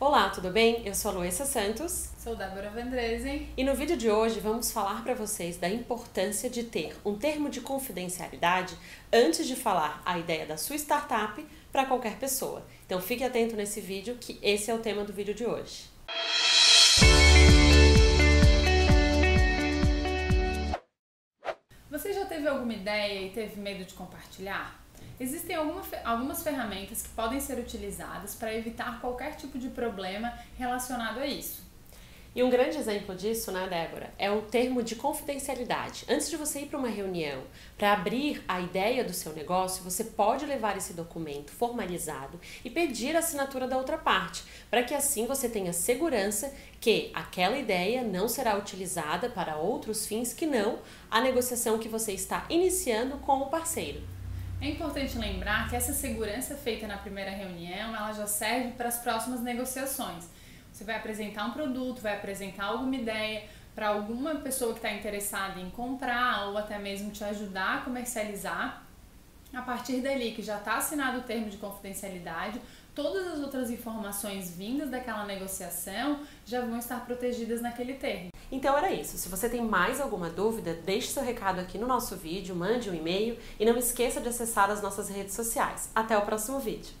Olá, tudo bem? Eu sou a Luísa Santos. Sou Débora Vendresen. E no vídeo de hoje vamos falar para vocês da importância de ter um termo de confidencialidade antes de falar a ideia da sua startup para qualquer pessoa. Então fique atento nesse vídeo que esse é o tema do vídeo de hoje. Você já teve alguma ideia e teve medo de compartilhar? Existem alguma, algumas ferramentas que podem ser utilizadas para evitar qualquer tipo de problema relacionado a isso. E um grande exemplo disso, né, Débora, é o termo de confidencialidade. Antes de você ir para uma reunião para abrir a ideia do seu negócio, você pode levar esse documento formalizado e pedir a assinatura da outra parte, para que assim você tenha segurança que aquela ideia não será utilizada para outros fins que não a negociação que você está iniciando com o parceiro. É importante lembrar que essa segurança feita na primeira reunião, ela já serve para as próximas negociações. Você vai apresentar um produto, vai apresentar alguma ideia para alguma pessoa que está interessada em comprar ou até mesmo te ajudar a comercializar. A partir dali que já está assinado o termo de confidencialidade, todas as outras informações vindas daquela negociação já vão estar protegidas naquele termo. Então era isso. Se você tem mais alguma dúvida, deixe seu recado aqui no nosso vídeo, mande um e-mail e não esqueça de acessar as nossas redes sociais. Até o próximo vídeo.